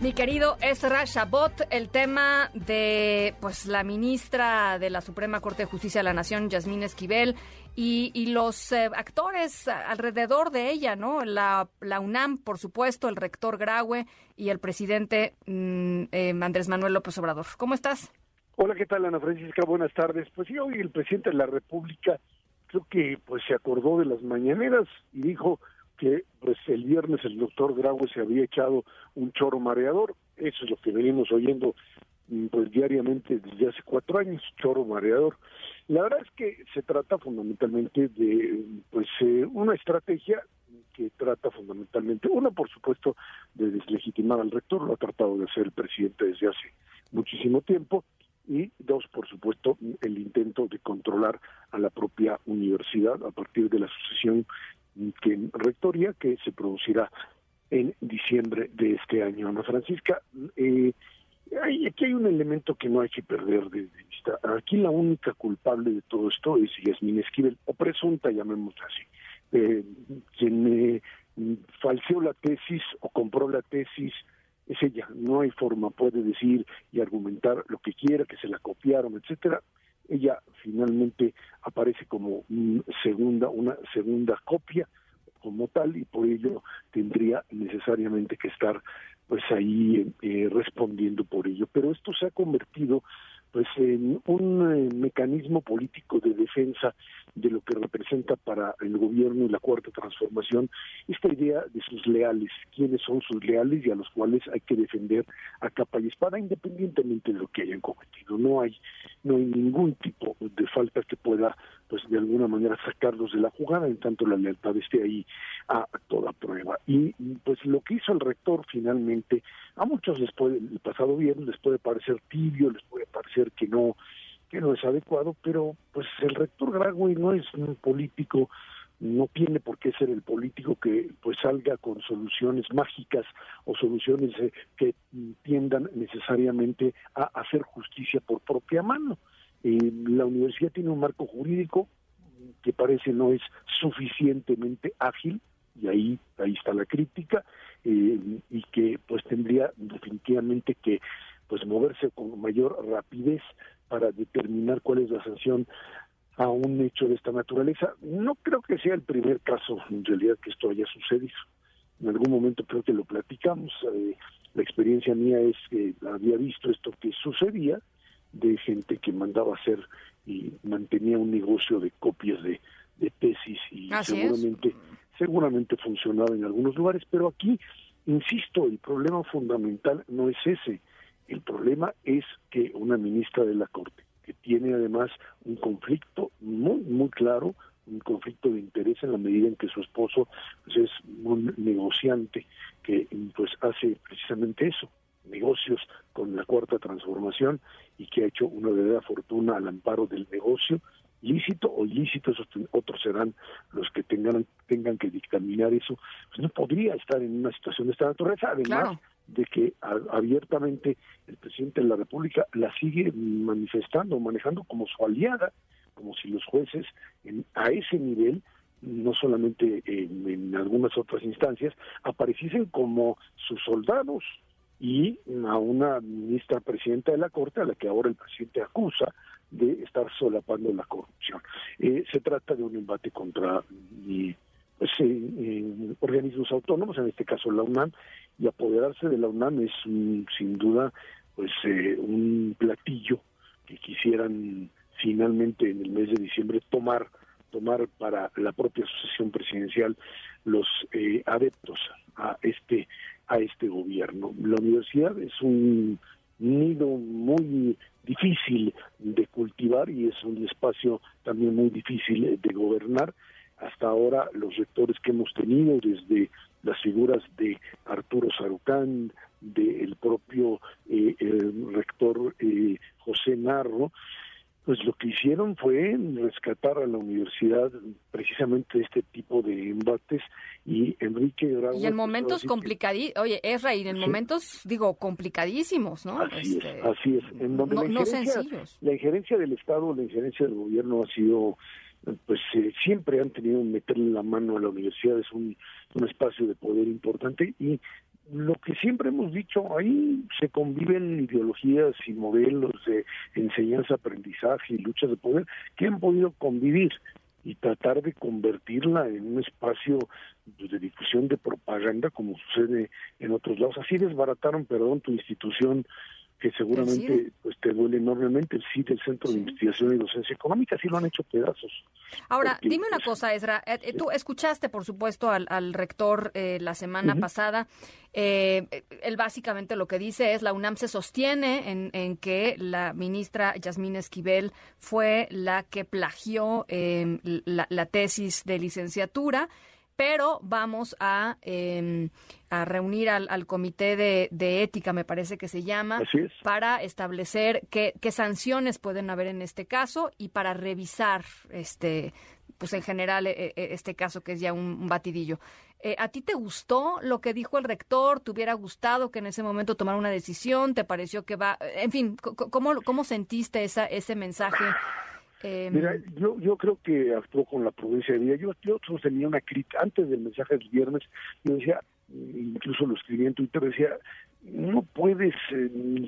Mi querido Ezra Shabot, el tema de pues la ministra de la Suprema Corte de Justicia de la Nación, Yasmín Esquivel, y, los eh, actores alrededor de ella, ¿no? La, UNAM, por supuesto, el rector Graue y el presidente mm, eh, Andrés Manuel López Obrador. ¿Cómo estás? Hola, ¿qué tal, Ana Francisca? Buenas tardes. Pues sí, hoy el presidente de la República creo que pues se acordó de las mañaneras y dijo que pues el viernes el doctor Graue se había echado un choro mareador, eso es lo que venimos oyendo mm, pues diariamente desde hace cuatro años, choro mareador. La verdad es que se trata fundamentalmente de pues eh, una estrategia que trata fundamentalmente, una por supuesto de deslegitimar al rector, lo ha tratado de hacer el presidente desde hace muchísimo tiempo, y dos, por supuesto, el intento de controlar a la propia universidad a partir de la sucesión que rectoría que se producirá en diciembre de este año. Ana Francisca, eh, hay, aquí hay un elemento que no hay que perder de, vista. Aquí la única culpable de todo esto es Yasmín Esquivel, o presunta, llamémosla así. Eh, quien falseó la tesis o compró la tesis es ella. No hay forma, puede decir y argumentar lo que quiera, que se la copiaron, etcétera ella finalmente aparece como segunda, una segunda copia como tal y por ello tendría necesariamente que estar pues ahí eh, respondiendo por ello. Pero esto se ha convertido pues en un eh, mecanismo político de defensa de lo que representa para el gobierno y la cuarta transformación esta idea de sus leales, quiénes son sus leales y a los cuales hay que defender a capa y espada independientemente de lo que hayan cometido. No hay no hay ningún tipo de falta que pueda pues de alguna manera sacarlos de la jugada en tanto la lealtad esté ahí a, toda prueba. Y pues lo que hizo el rector finalmente a muchos les puede el pasado viernes les puede parecer tibio, les puede parecer que no que no es adecuado, pero pues el rector Gragüey no es un político, no tiene por qué ser el político que pues salga con soluciones mágicas o soluciones eh, que tiendan necesariamente a hacer justicia por propia mano. Eh, la universidad tiene un marco jurídico que parece no es suficientemente ágil y ahí ahí está la crítica eh, y que pues tendría definitivamente que pues moverse con mayor rapidez para determinar cuál es la sanción a un hecho de esta naturaleza. No creo que sea el primer caso, en realidad, que esto haya sucedido. En algún momento creo que lo platicamos. Eh, la experiencia mía es que había visto esto que sucedía de gente que mandaba hacer y mantenía un negocio de copias de, tesis y seguramente seguramente funcionaba en algunos lugares, pero aquí insisto, el problema fundamental no es ese. El problema es que una ministra de la Corte, que tiene además un conflicto muy, muy claro, un conflicto de interés en la medida en que su esposo pues, es un negociante que pues hace precisamente eso, negocios con la cuarta transformación y que ha hecho una verdadera fortuna al amparo del negocio lícito o ilícito, esos otros serán los que tengan que dictaminar eso, pues no podría estar en una situación de esta naturaleza, además de que abiertamente el presidente de la República la sigue manifestando, manejando como su aliada, como si los jueces en, a ese nivel no solamente en, en, algunas otras instancias, apareciesen como sus soldados y a una ministra presidenta de la Corte a la que ahora el presidente acusa de estar solapando la corrupción. Eh, se trata de un embate contra pues, organismos autónomos, en este caso la UNAM, y apoderarse de la UNAM es sin duda pues eh, un platillo que quisieran finalmente en el mes de diciembre tomar tomar para la propia sucesión presidencial los eh, adeptos a este a este gobierno. La universidad es un nido muy difícil de cultivar y es un espacio también muy difícil de gobernar. Hasta ahora los rectores que hemos tenido, desde las figuras de Arturo Sarucán, del propio eh, rector eh, José Narro, pues lo que hicieron fue rescatar a la universidad precisamente de este tipo de embates y Enrique Y en momentos complicados, oye, Ezra, y en momentos, digo, complicadísimos, ¿no? Así es, este, así es. En donde no, la sencillos. La injerencia del Estado, la injerencia del gobierno ha sido pues eh, siempre han tenido que meterle la mano a la universidad, es un, un espacio de poder importante y lo que siempre hemos dicho, ahí se conviven ideologías y modelos de enseñanza, aprendizaje y lucha de poder que han podido convivir y tratar de convertirla en un espacio de difusión de propaganda como sucede en otros lados. Así desbarataron, perdón, tu institución que seguramente pues te duele enormemente el CID, el Centro de Investigación y Docencia Económica, sí lo han hecho pedazos. Ahora, dime una cosa, Ezra, eh, eh, tú escuchaste, por supuesto, al, rector eh, la semana pasada, él básicamente lo que dice es, la UNAM se sostiene en, en que la ministra Yasmín Esquivel fue la que plagió la, la tesis de licenciatura, pero vamos a, em, a reunir al, al comité de, de, ética, me parece que se llama, para establecer qué, qué sanciones pueden haber en este caso y para revisar este pues en general e, e, este caso que es ya un, batidillo. Eh, ¿A ti te gustó lo que dijo el rector? ¿Te hubiera gustado que en ese momento tomara una decisión? ¿Te pareció que va? En fin, ¿cómo, cómo sentiste esa, ese mensaje Em, Mira, yo, yo creo que actuó con la prudencia de vida. Yo, yo tenía una crítica, antes del mensaje del viernes, yo decía, incluso lo escribí en Twitter, decía, no puedes eh,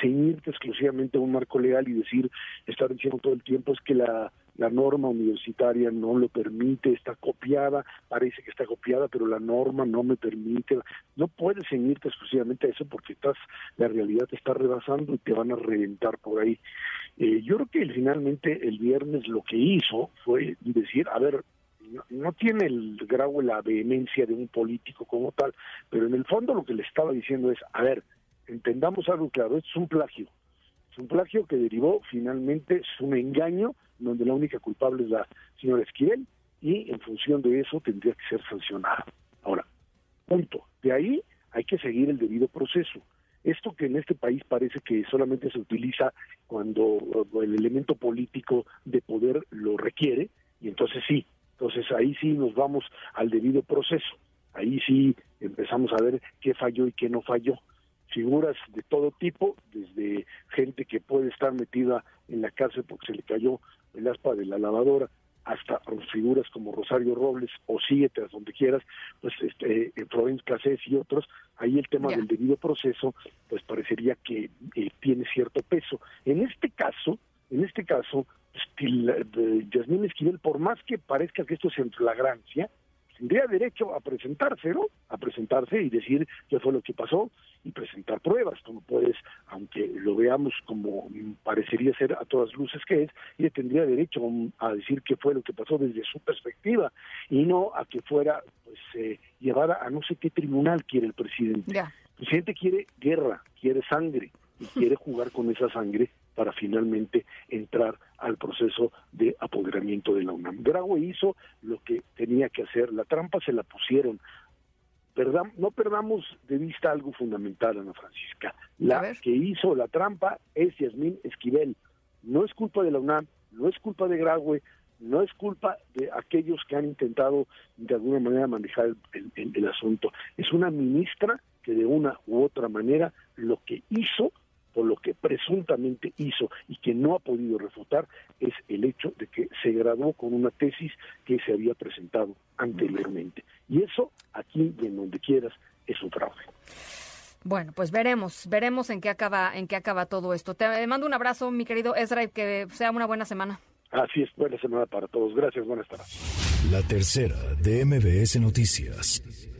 ceñirte exclusivamente a un marco legal y decir, estar diciendo todo el tiempo es que la, la norma universitaria no lo permite, está copiada, parece que está copiada, pero la norma no me permite. No puedes ceñirte exclusivamente a eso porque estás, la realidad te está rebasando y te van a reventar por ahí. Eh, yo creo que finalmente el viernes lo que hizo fue decir, a ver, no, tiene el grado la vehemencia de un político como tal, pero en el fondo lo que le estaba diciendo es, a ver, entendamos algo claro, es un plagio, es un plagio que derivó finalmente, es un engaño donde la única culpable es la señora Esquivel y en función de eso tendría que ser sancionada. Ahora, punto. De ahí hay que seguir el debido proceso. Esto que en este país parece que solamente se utiliza cuando el elemento político de poder lo requiere, y entonces sí, entonces ahí sí nos vamos al debido proceso, ahí sí empezamos a ver qué falló y qué no falló. Figuras de todo tipo, desde gente que puede estar metida en la cárcel porque se le cayó el aspa de la lavadora, hasta figuras como Rosario Robles o Siete, donde quieras, pues este, eh, Florence Cassés y otros, ahí el tema del debido proceso, pues parecería que eh, tiene cierto peso. En este caso, en este caso, pues, Yasmín Esquivel, por más que parezca que esto es en flagrancia, tendría derecho a presentarse, ¿no? A presentarse y decir qué fue lo que pasó y presentar pruebas. Tú no puedes, aunque lo veamos como parecería ser a todas luces que es, y tendría derecho a decir qué fue lo que pasó desde su perspectiva y no a que fuera pues eh, llevada a no sé qué tribunal quiere el presidente. El presidente quiere guerra, quiere sangre y quiere jugar con esa sangre para finalmente entrar al proceso de apoderamiento de la UNAM. Graue hizo lo que tenía que hacer, la trampa se la pusieron. No perdamos de vista algo fundamental, Ana Francisca. La que hizo la trampa es Yasmín Esquivel. No es culpa de la UNAM, no es culpa de Graue, no es culpa de aquellos que han intentado de alguna manera manejar el asunto. Es una ministra que de una u otra manera lo que hizo por lo que presuntamente hizo y que no ha podido refutar es el hecho de que se graduó con una tesis que se había presentado anteriormente. Y eso, aquí y en donde quieras, es un fraude. Bueno, pues veremos, veremos en qué acaba, en qué acaba todo esto. Te mando un abrazo, mi querido Ezra, y que sea una buena semana. Así es, buena semana para todos. Gracias, buenas tardes. La tercera de MBS Noticias.